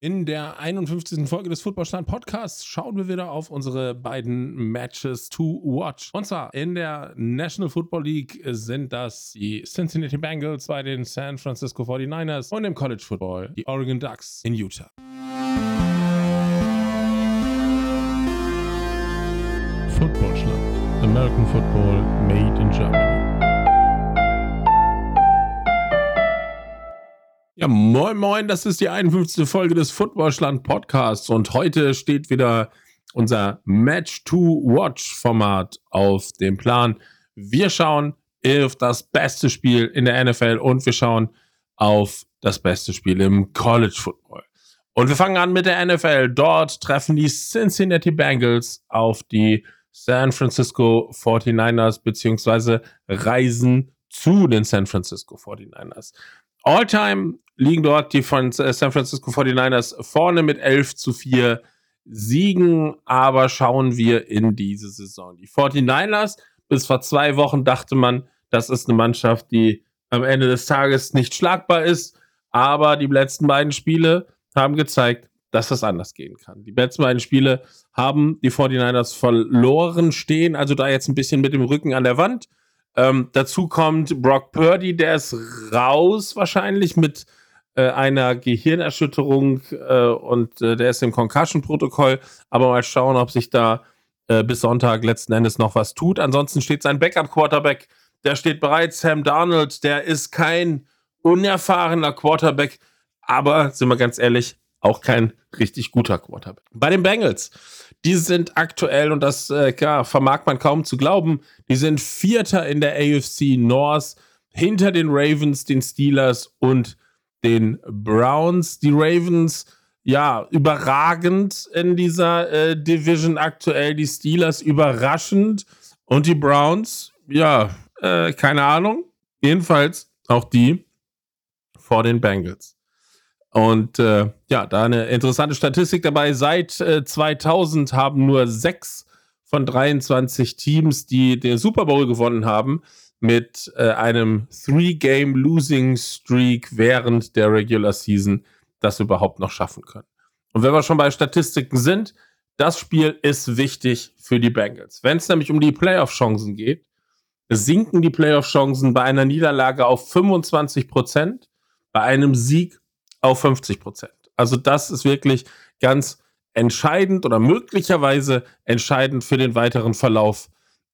In der 51. Folge des Footballstand Podcasts schauen wir wieder auf unsere beiden Matches to watch. Und zwar in der National Football League sind das die Cincinnati Bengals bei den San Francisco 49ers und im College Football die Oregon Ducks in Utah. Footballstand. American Football made in Germany. Ja, moin, moin, das ist die 51. Folge des Footballschland Podcasts und heute steht wieder unser Match-to-Watch-Format auf dem Plan. Wir schauen auf das beste Spiel in der NFL und wir schauen auf das beste Spiel im College Football. Und wir fangen an mit der NFL. Dort treffen die Cincinnati Bengals auf die San Francisco 49ers beziehungsweise reisen zu den San Francisco 49ers. All-time liegen dort die von San Francisco 49ers vorne mit 11 zu 4 Siegen, aber schauen wir in diese Saison. Die 49ers, bis vor zwei Wochen dachte man, das ist eine Mannschaft, die am Ende des Tages nicht schlagbar ist, aber die letzten beiden Spiele haben gezeigt, dass das anders gehen kann. Die letzten beiden Spiele haben die 49ers verloren, stehen also da jetzt ein bisschen mit dem Rücken an der Wand. Ähm, dazu kommt Brock Purdy, der ist raus wahrscheinlich mit äh, einer Gehirnerschütterung äh, und äh, der ist im Concussion-Protokoll. Aber mal schauen, ob sich da äh, bis Sonntag letzten Endes noch was tut. Ansonsten steht sein Backup-Quarterback, der steht bereit. Sam Darnold, der ist kein unerfahrener Quarterback, aber sind wir ganz ehrlich, auch kein richtig guter Quarterback. Bei den Bengals, die sind aktuell, und das äh, ja, vermag man kaum zu glauben, die sind Vierter in der AFC North, hinter den Ravens, den Steelers und den Browns. Die Ravens, ja, überragend in dieser äh, Division aktuell. Die Steelers überraschend. Und die Browns, ja, äh, keine Ahnung. Jedenfalls auch die vor den Bengals. Und äh, ja, da eine interessante Statistik dabei. Seit äh, 2000 haben nur sechs von 23 Teams, die den Super Bowl gewonnen haben, mit äh, einem Three-Game-Losing-Streak während der Regular Season das überhaupt noch schaffen können. Und wenn wir schon bei Statistiken sind, das Spiel ist wichtig für die Bengals. Wenn es nämlich um die Playoff-Chancen geht, sinken die Playoff-Chancen bei einer Niederlage auf 25 Prozent, bei einem Sieg auf 50 Prozent. Also das ist wirklich ganz entscheidend oder möglicherweise entscheidend für den weiteren Verlauf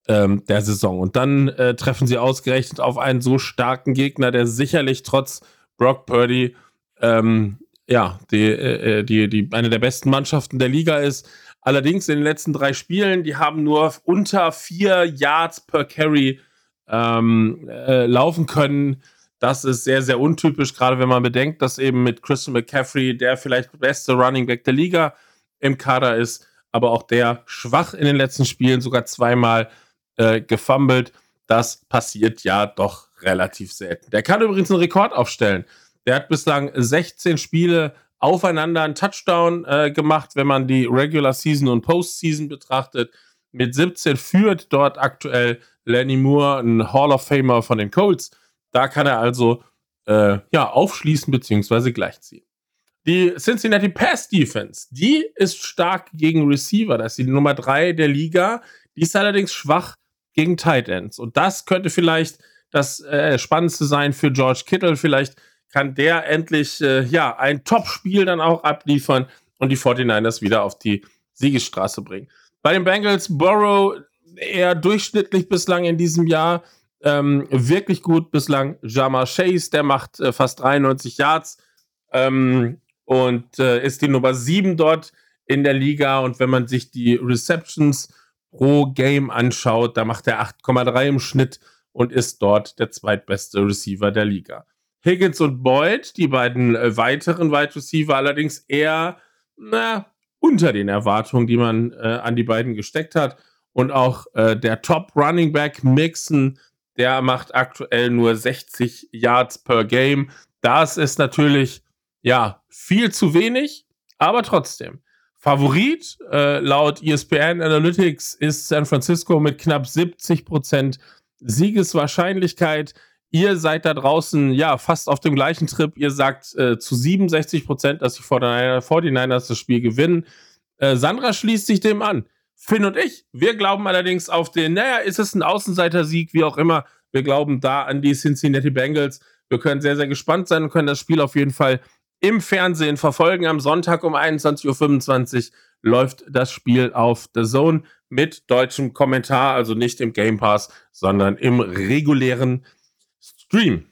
ähm, der Saison. Und dann äh, treffen sie ausgerechnet auf einen so starken Gegner, der sicherlich trotz Brock Purdy ähm, ja, die, äh, äh, die, die, eine der besten Mannschaften der Liga ist. Allerdings in den letzten drei Spielen, die haben nur unter vier Yards per Carry ähm, äh, laufen können. Das ist sehr, sehr untypisch, gerade wenn man bedenkt, dass eben mit Christian McCaffrey der vielleicht beste Running Back der Liga im Kader ist, aber auch der schwach in den letzten Spielen, sogar zweimal äh, gefummelt. Das passiert ja doch relativ selten. Der kann übrigens einen Rekord aufstellen. Der hat bislang 16 Spiele aufeinander einen Touchdown äh, gemacht, wenn man die Regular Season und Postseason betrachtet. Mit 17 führt dort aktuell Lenny Moore, ein Hall of Famer von den Colts. Da kann er also äh, ja, aufschließen bzw. gleichziehen. Die Cincinnati Pass Defense, die ist stark gegen Receiver. Das ist die Nummer 3 der Liga. Die ist allerdings schwach gegen Tight Ends. Und das könnte vielleicht das äh, Spannendste sein für George Kittle. Vielleicht kann der endlich äh, ja ein Top-Spiel dann auch abliefern und die 49ers wieder auf die Siegesstraße bringen. Bei den Bengals, Burrow eher durchschnittlich bislang in diesem Jahr. Ähm, wirklich gut bislang. Jamar Chase, der macht äh, fast 93 Yards ähm, und äh, ist die Nummer 7 dort in der Liga. Und wenn man sich die Receptions pro Game anschaut, da macht er 8,3 im Schnitt und ist dort der zweitbeste Receiver der Liga. Higgins und Boyd, die beiden äh, weiteren Wide Receiver, allerdings eher na, unter den Erwartungen, die man äh, an die beiden gesteckt hat. Und auch äh, der Top Running Back Mixon, der macht aktuell nur 60 Yards per Game. Das ist natürlich ja viel zu wenig, aber trotzdem. Favorit äh, laut ESPN Analytics ist San Francisco mit knapp 70% Siegeswahrscheinlichkeit. Ihr seid da draußen, ja, fast auf dem gleichen Trip. Ihr sagt äh, zu 67 Prozent, dass die 49ers das Spiel gewinnen. Äh, Sandra schließt sich dem an. Finn und ich, wir glauben allerdings auf den, naja, ist es ein Außenseiter-Sieg, wie auch immer. Wir glauben da an die Cincinnati Bengals. Wir können sehr, sehr gespannt sein und können das Spiel auf jeden Fall im Fernsehen verfolgen. Am Sonntag um 21.25 Uhr läuft das Spiel auf The Zone mit deutschem Kommentar, also nicht im Game Pass, sondern im regulären Stream.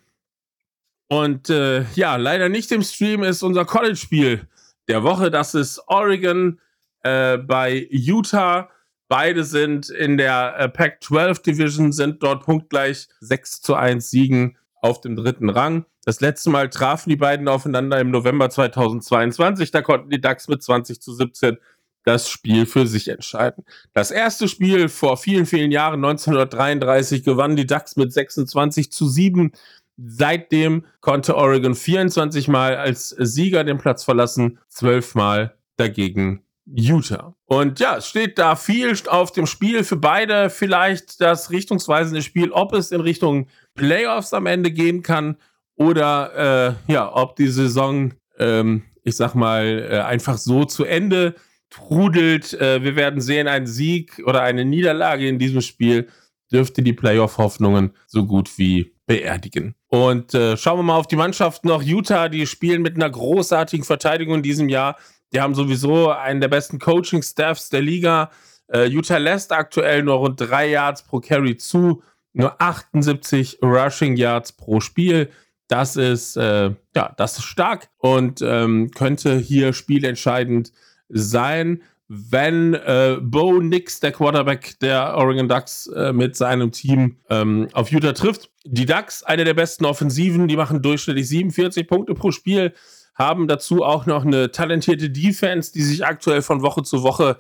Und äh, ja, leider nicht im Stream ist unser College-Spiel der Woche. Das ist Oregon äh, bei Utah. Beide sind in der äh, Pac-12 Division, sind dort punktgleich 6 zu 1 Siegen auf dem dritten Rang. Das letzte Mal trafen die beiden aufeinander im November 2022. Da konnten die Ducks mit 20 zu 17 das Spiel für sich entscheiden. Das erste Spiel vor vielen, vielen Jahren, 1933, gewannen die Ducks mit 26 zu 7. Seitdem konnte Oregon 24 Mal als Sieger den Platz verlassen, 12 Mal dagegen Utah. Und ja, es steht da viel auf dem Spiel für beide. Vielleicht das richtungsweisende Spiel, ob es in Richtung Playoffs am Ende gehen kann oder äh, ja, ob die Saison, ähm, ich sag mal, äh, einfach so zu Ende trudelt. Äh, wir werden sehen, ein Sieg oder eine Niederlage in diesem Spiel dürfte die Playoff-Hoffnungen so gut wie beerdigen. Und äh, schauen wir mal auf die Mannschaft noch. Utah, die spielen mit einer großartigen Verteidigung in diesem Jahr. Die haben sowieso einen der besten Coaching-Staffs der Liga. Äh, Utah lässt aktuell nur rund drei Yards pro Carry zu, nur 78 Rushing Yards pro Spiel. Das ist, äh, ja, das ist stark und ähm, könnte hier spielentscheidend sein, wenn äh, Bo Nix, der Quarterback der Oregon Ducks, äh, mit seinem Team ähm, auf Utah trifft. Die Ducks, eine der besten Offensiven, die machen durchschnittlich 47 Punkte pro Spiel, haben dazu auch noch eine talentierte Defense, die sich aktuell von Woche zu Woche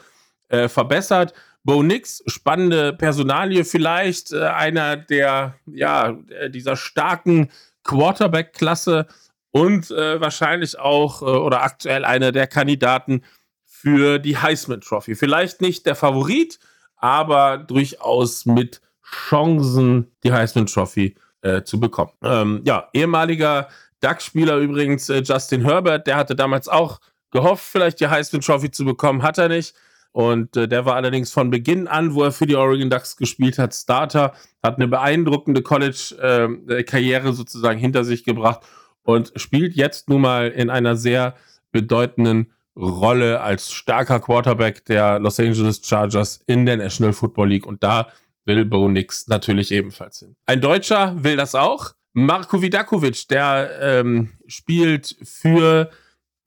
äh, verbessert. Bo Nix, spannende Personalie vielleicht, äh, einer der, ja, dieser starken Quarterback-Klasse und äh, wahrscheinlich auch äh, oder aktuell einer der Kandidaten für die Heisman Trophy. Vielleicht nicht der Favorit, aber durchaus mit Chancen, die Heisman Trophy äh, zu bekommen. Ähm, ja, ehemaliger DAX-Spieler übrigens, äh, Justin Herbert, der hatte damals auch gehofft, vielleicht die Heisman Trophy zu bekommen, hat er nicht. Und äh, der war allerdings von Beginn an, wo er für die Oregon Ducks gespielt hat, Starter, hat eine beeindruckende College-Karriere äh, sozusagen hinter sich gebracht und spielt jetzt nun mal in einer sehr bedeutenden Rolle als starker Quarterback der Los Angeles Chargers in der National Football League. Und da will Bo Nix natürlich ebenfalls hin. Ein Deutscher will das auch. Marko Vidakovic, der ähm, spielt für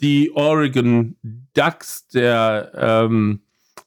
die Oregon Ducks, der ähm,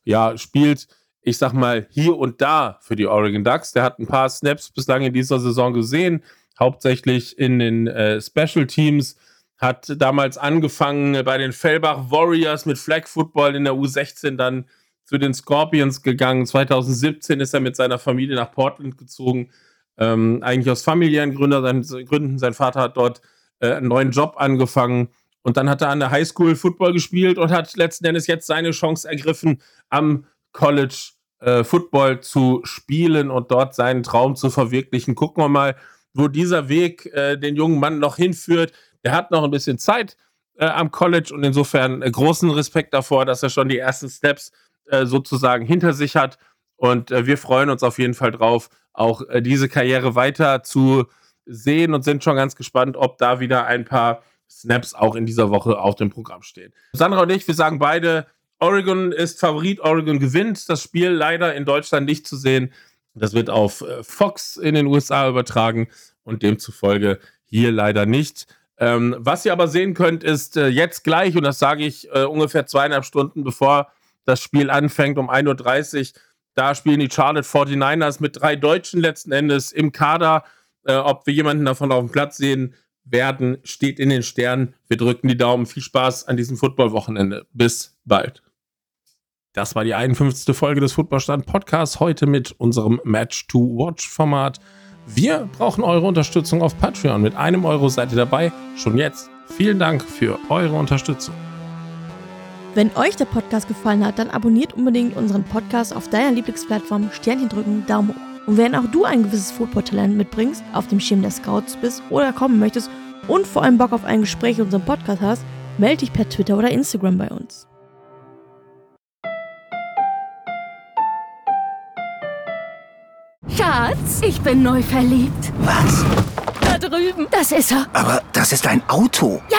ja, spielt, ich sag mal, hier und da für die Oregon Ducks. Der hat ein paar Snaps bislang in dieser Saison gesehen, hauptsächlich in den äh, Special Teams. Hat damals angefangen bei den Fellbach Warriors mit Flag Football in der U16, dann zu den Scorpions gegangen. 2017 ist er mit seiner Familie nach Portland gezogen. Ähm, eigentlich aus familiären Gründen. Sein, Gründen. Sein Vater hat dort äh, einen neuen Job angefangen. Und dann hat er an der Highschool Football gespielt und hat letzten Endes jetzt seine Chance ergriffen, am College äh, Football zu spielen und dort seinen Traum zu verwirklichen. Gucken wir mal, wo dieser Weg äh, den jungen Mann noch hinführt. Er hat noch ein bisschen Zeit äh, am College und insofern äh, großen Respekt davor, dass er schon die ersten Steps äh, sozusagen hinter sich hat. Und wir freuen uns auf jeden Fall drauf, auch diese Karriere weiter zu sehen und sind schon ganz gespannt, ob da wieder ein paar Snaps auch in dieser Woche auf dem Programm stehen. Sandra und ich, wir sagen beide, Oregon ist Favorit, Oregon gewinnt. Das Spiel leider in Deutschland nicht zu sehen. Das wird auf äh, Fox in den USA übertragen und demzufolge hier leider nicht. Ähm, was ihr aber sehen könnt, ist äh, jetzt gleich, und das sage ich äh, ungefähr zweieinhalb Stunden bevor das Spiel anfängt, um 1.30 Uhr, da spielen die Charlotte 49ers mit drei Deutschen letzten Endes im Kader. Äh, ob wir jemanden davon auf dem Platz sehen werden, steht in den Sternen. Wir drücken die Daumen. Viel Spaß an diesem Football-Wochenende. Bis bald. Das war die 51. Folge des Footballstand Podcasts. Heute mit unserem Match-to-Watch-Format. Wir brauchen eure Unterstützung auf Patreon. Mit einem Euro seid ihr dabei. Schon jetzt. Vielen Dank für eure Unterstützung. Wenn euch der Podcast gefallen hat, dann abonniert unbedingt unseren Podcast auf deiner Lieblingsplattform, Sternchen drücken, Daumen hoch. Und wenn auch du ein gewisses Football-Talent mitbringst, auf dem Schirm der Scouts bist oder kommen möchtest und vor allem Bock auf ein Gespräch in unserem Podcast hast, melde dich per Twitter oder Instagram bei uns. Schatz, ich bin neu verliebt. Was? Da drüben. Das ist er. Aber das ist ein Auto. Ja,